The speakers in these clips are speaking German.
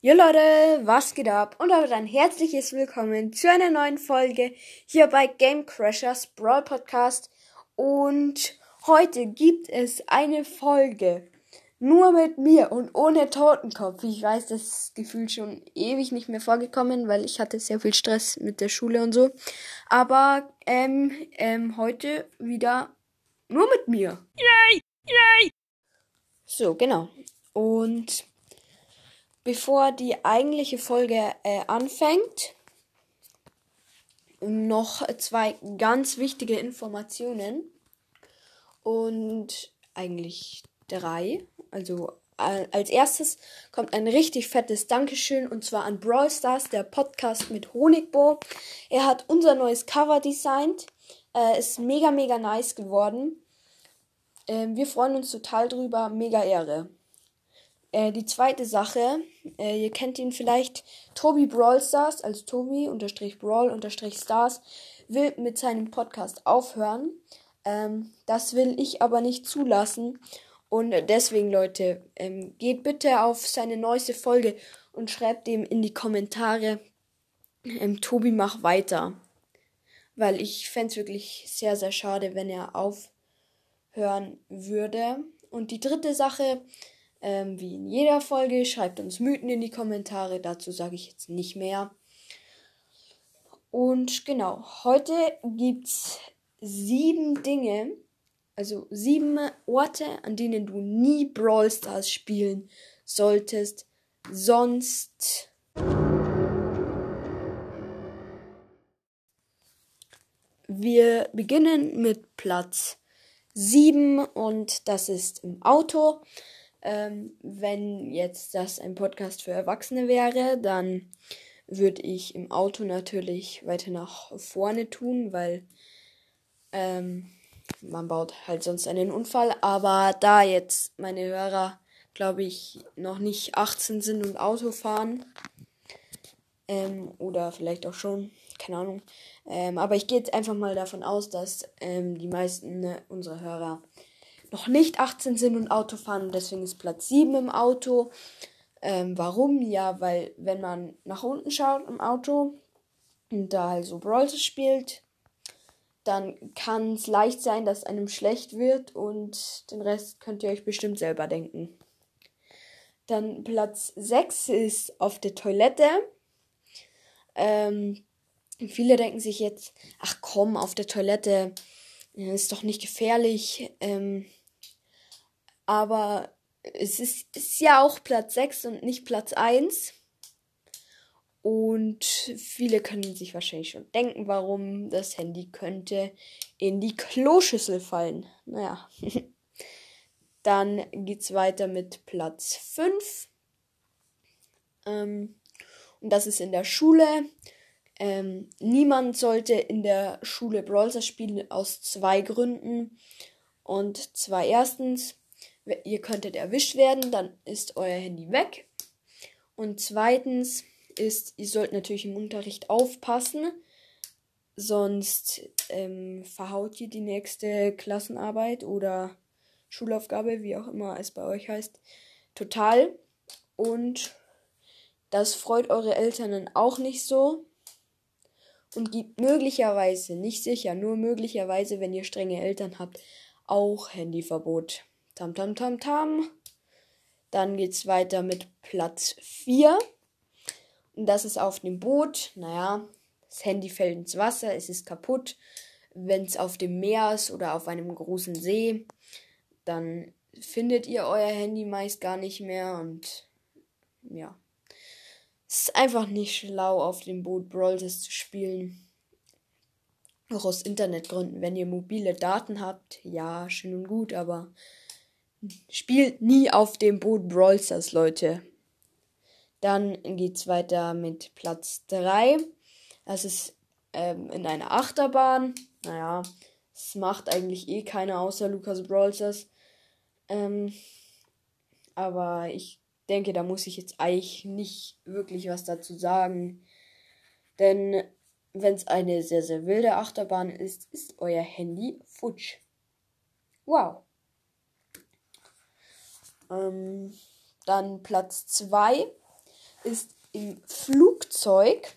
Jo Leute, was geht ab? Und damit ein herzliches Willkommen zu einer neuen Folge hier bei Game Crashers Brawl Podcast. Und heute gibt es eine Folge nur mit mir und ohne Totenkopf. Ich weiß, das ist gefühlt schon ewig nicht mehr vorgekommen, weil ich hatte sehr viel Stress mit der Schule und so. Aber ähm, ähm, heute wieder nur mit mir. Yay! Yay! So, genau. Und bevor die eigentliche Folge äh, anfängt, noch zwei ganz wichtige Informationen. Und eigentlich drei. Also äh, als erstes kommt ein richtig fettes Dankeschön und zwar an Brawl Stars, der Podcast mit Honigbo. Er hat unser neues Cover designt. Äh, ist mega, mega nice geworden. Äh, wir freuen uns total drüber. Mega Ehre. Äh, die zweite Sache, äh, ihr kennt ihn vielleicht, Tobi Brawl Stars, also Tobi unterstrich Brawl unterstrich Stars, will mit seinem Podcast aufhören. Ähm, das will ich aber nicht zulassen. Und deswegen, Leute, ähm, geht bitte auf seine neueste Folge und schreibt ihm in die Kommentare, ähm, Tobi, mach weiter. Weil ich fände es wirklich sehr, sehr schade, wenn er aufhören würde. Und die dritte Sache, ähm, wie in jeder Folge, schreibt uns Mythen in die Kommentare. Dazu sage ich jetzt nicht mehr. Und genau, heute gibt's sieben Dinge, also sieben Orte, an denen du nie Brawl Stars spielen solltest. Sonst. Wir beginnen mit Platz 7 und das ist im Auto. Ähm, wenn jetzt das ein Podcast für Erwachsene wäre, dann würde ich im Auto natürlich weiter nach vorne tun, weil ähm, man baut halt sonst einen Unfall. Aber da jetzt meine Hörer, glaube ich, noch nicht 18 sind und Auto fahren, ähm, oder vielleicht auch schon, keine Ahnung. Ähm, aber ich gehe jetzt einfach mal davon aus, dass ähm, die meisten äh, unserer Hörer noch nicht 18 sind und Auto fahren und deswegen ist Platz 7 im Auto. Ähm, warum? Ja, weil wenn man nach unten schaut im Auto und da halt so spielt, dann kann es leicht sein, dass einem schlecht wird und den Rest könnt ihr euch bestimmt selber denken. Dann Platz 6 ist auf der Toilette. Ähm, viele denken sich jetzt, ach komm, auf der Toilette ist doch nicht gefährlich. Ähm, aber es ist, ist ja auch Platz 6 und nicht Platz 1. Und viele können sich wahrscheinlich schon denken, warum das Handy könnte in die Kloschüssel fallen. Naja. Dann geht's weiter mit Platz 5. Ähm, und das ist in der Schule. Ähm, niemand sollte in der Schule Brawler spielen aus zwei Gründen. Und zwar erstens, ihr könntet erwischt werden, dann ist euer Handy weg. Und zweitens ist, ihr sollt natürlich im Unterricht aufpassen, sonst ähm, verhaut ihr die nächste Klassenarbeit oder Schulaufgabe, wie auch immer es bei euch heißt, total. Und das freut eure Eltern dann auch nicht so. Und gibt möglicherweise, nicht sicher, nur möglicherweise, wenn ihr strenge Eltern habt, auch Handyverbot. Tam, tam, tam, tam. Dann geht's weiter mit Platz 4. Und das ist auf dem Boot. Naja, das Handy fällt ins Wasser, es ist kaputt. Wenn es auf dem Meer ist oder auf einem großen See, dann findet ihr euer Handy meist gar nicht mehr und ja. Es ist einfach nicht schlau, auf dem Boot Brawl zu spielen. Auch aus Internetgründen. Wenn ihr mobile Daten habt, ja, schön und gut, aber Spielt nie auf dem Boot Brawl Leute. Dann geht's weiter mit Platz 3. Das ist ähm, in einer Achterbahn. Naja, es macht eigentlich eh keiner außer Lukas Brawl. Ähm, aber ich denke, da muss ich jetzt eigentlich nicht wirklich was dazu sagen. Denn wenn es eine sehr, sehr wilde Achterbahn ist, ist euer Handy futsch. Wow. Ähm, dann Platz 2. ist im Flugzeug.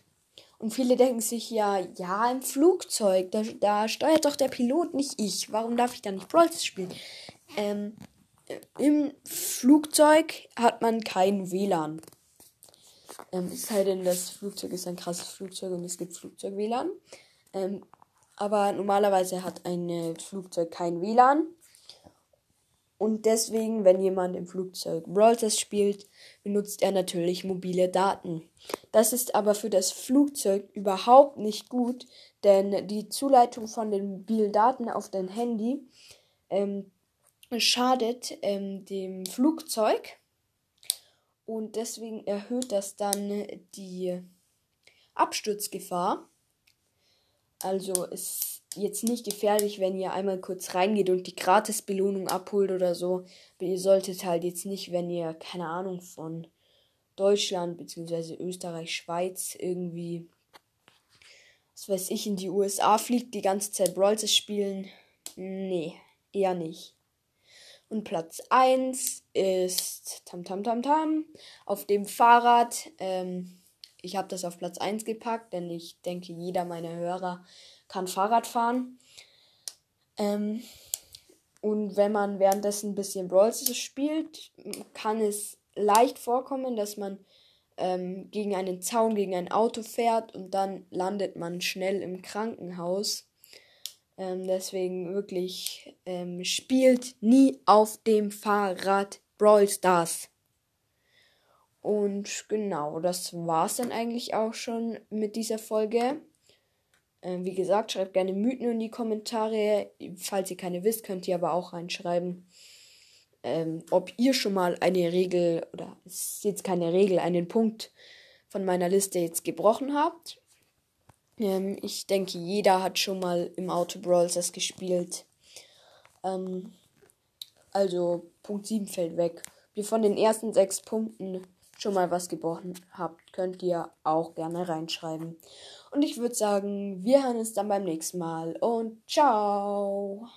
Und viele denken sich ja, ja, im Flugzeug, da, da steuert doch der Pilot, nicht ich. Warum darf ich da nicht Brawl spielen? Ähm, im Flugzeug hat man kein WLAN. Ähm, es sei denn, das Flugzeug ist ein krasses Flugzeug und es gibt Flugzeug-WLAN. Ähm, aber normalerweise hat ein äh, Flugzeug kein WLAN. Und deswegen, wenn jemand im Flugzeug Brawl spielt, benutzt er natürlich mobile Daten. Das ist aber für das Flugzeug überhaupt nicht gut, denn die Zuleitung von den mobilen Daten auf dein Handy ähm, schadet ähm, dem Flugzeug und deswegen erhöht das dann die Absturzgefahr. Also ist jetzt nicht gefährlich, wenn ihr einmal kurz reingeht und die Gratisbelohnung abholt oder so. Aber ihr solltet halt jetzt nicht, wenn ihr, keine Ahnung, von Deutschland bzw. Österreich, Schweiz irgendwie, was weiß ich, in die USA fliegt, die ganze Zeit Brawl spielen. Nee, eher nicht. Und Platz 1 ist Tam Tam Tam Tam auf dem Fahrrad. Ähm, ich habe das auf Platz 1 gepackt, denn ich denke, jeder meiner Hörer kann Fahrrad fahren. Ähm, und wenn man währenddessen ein bisschen Brawl spielt, kann es leicht vorkommen, dass man ähm, gegen einen Zaun, gegen ein Auto fährt und dann landet man schnell im Krankenhaus. Ähm, deswegen wirklich ähm, spielt nie auf dem Fahrrad Brawl Stars. Und genau, das war's dann eigentlich auch schon mit dieser Folge. Ähm, wie gesagt, schreibt gerne Mythen in die Kommentare. Falls ihr keine wisst, könnt ihr aber auch reinschreiben, ähm, ob ihr schon mal eine Regel, oder es ist jetzt keine Regel, einen Punkt von meiner Liste jetzt gebrochen habt. Ähm, ich denke, jeder hat schon mal im Auto Brawls das gespielt. Ähm, also Punkt 7 fällt weg. Wie von den ersten sechs Punkten schon mal was gebrochen habt, könnt ihr auch gerne reinschreiben. Und ich würde sagen, wir hören uns dann beim nächsten Mal und ciao.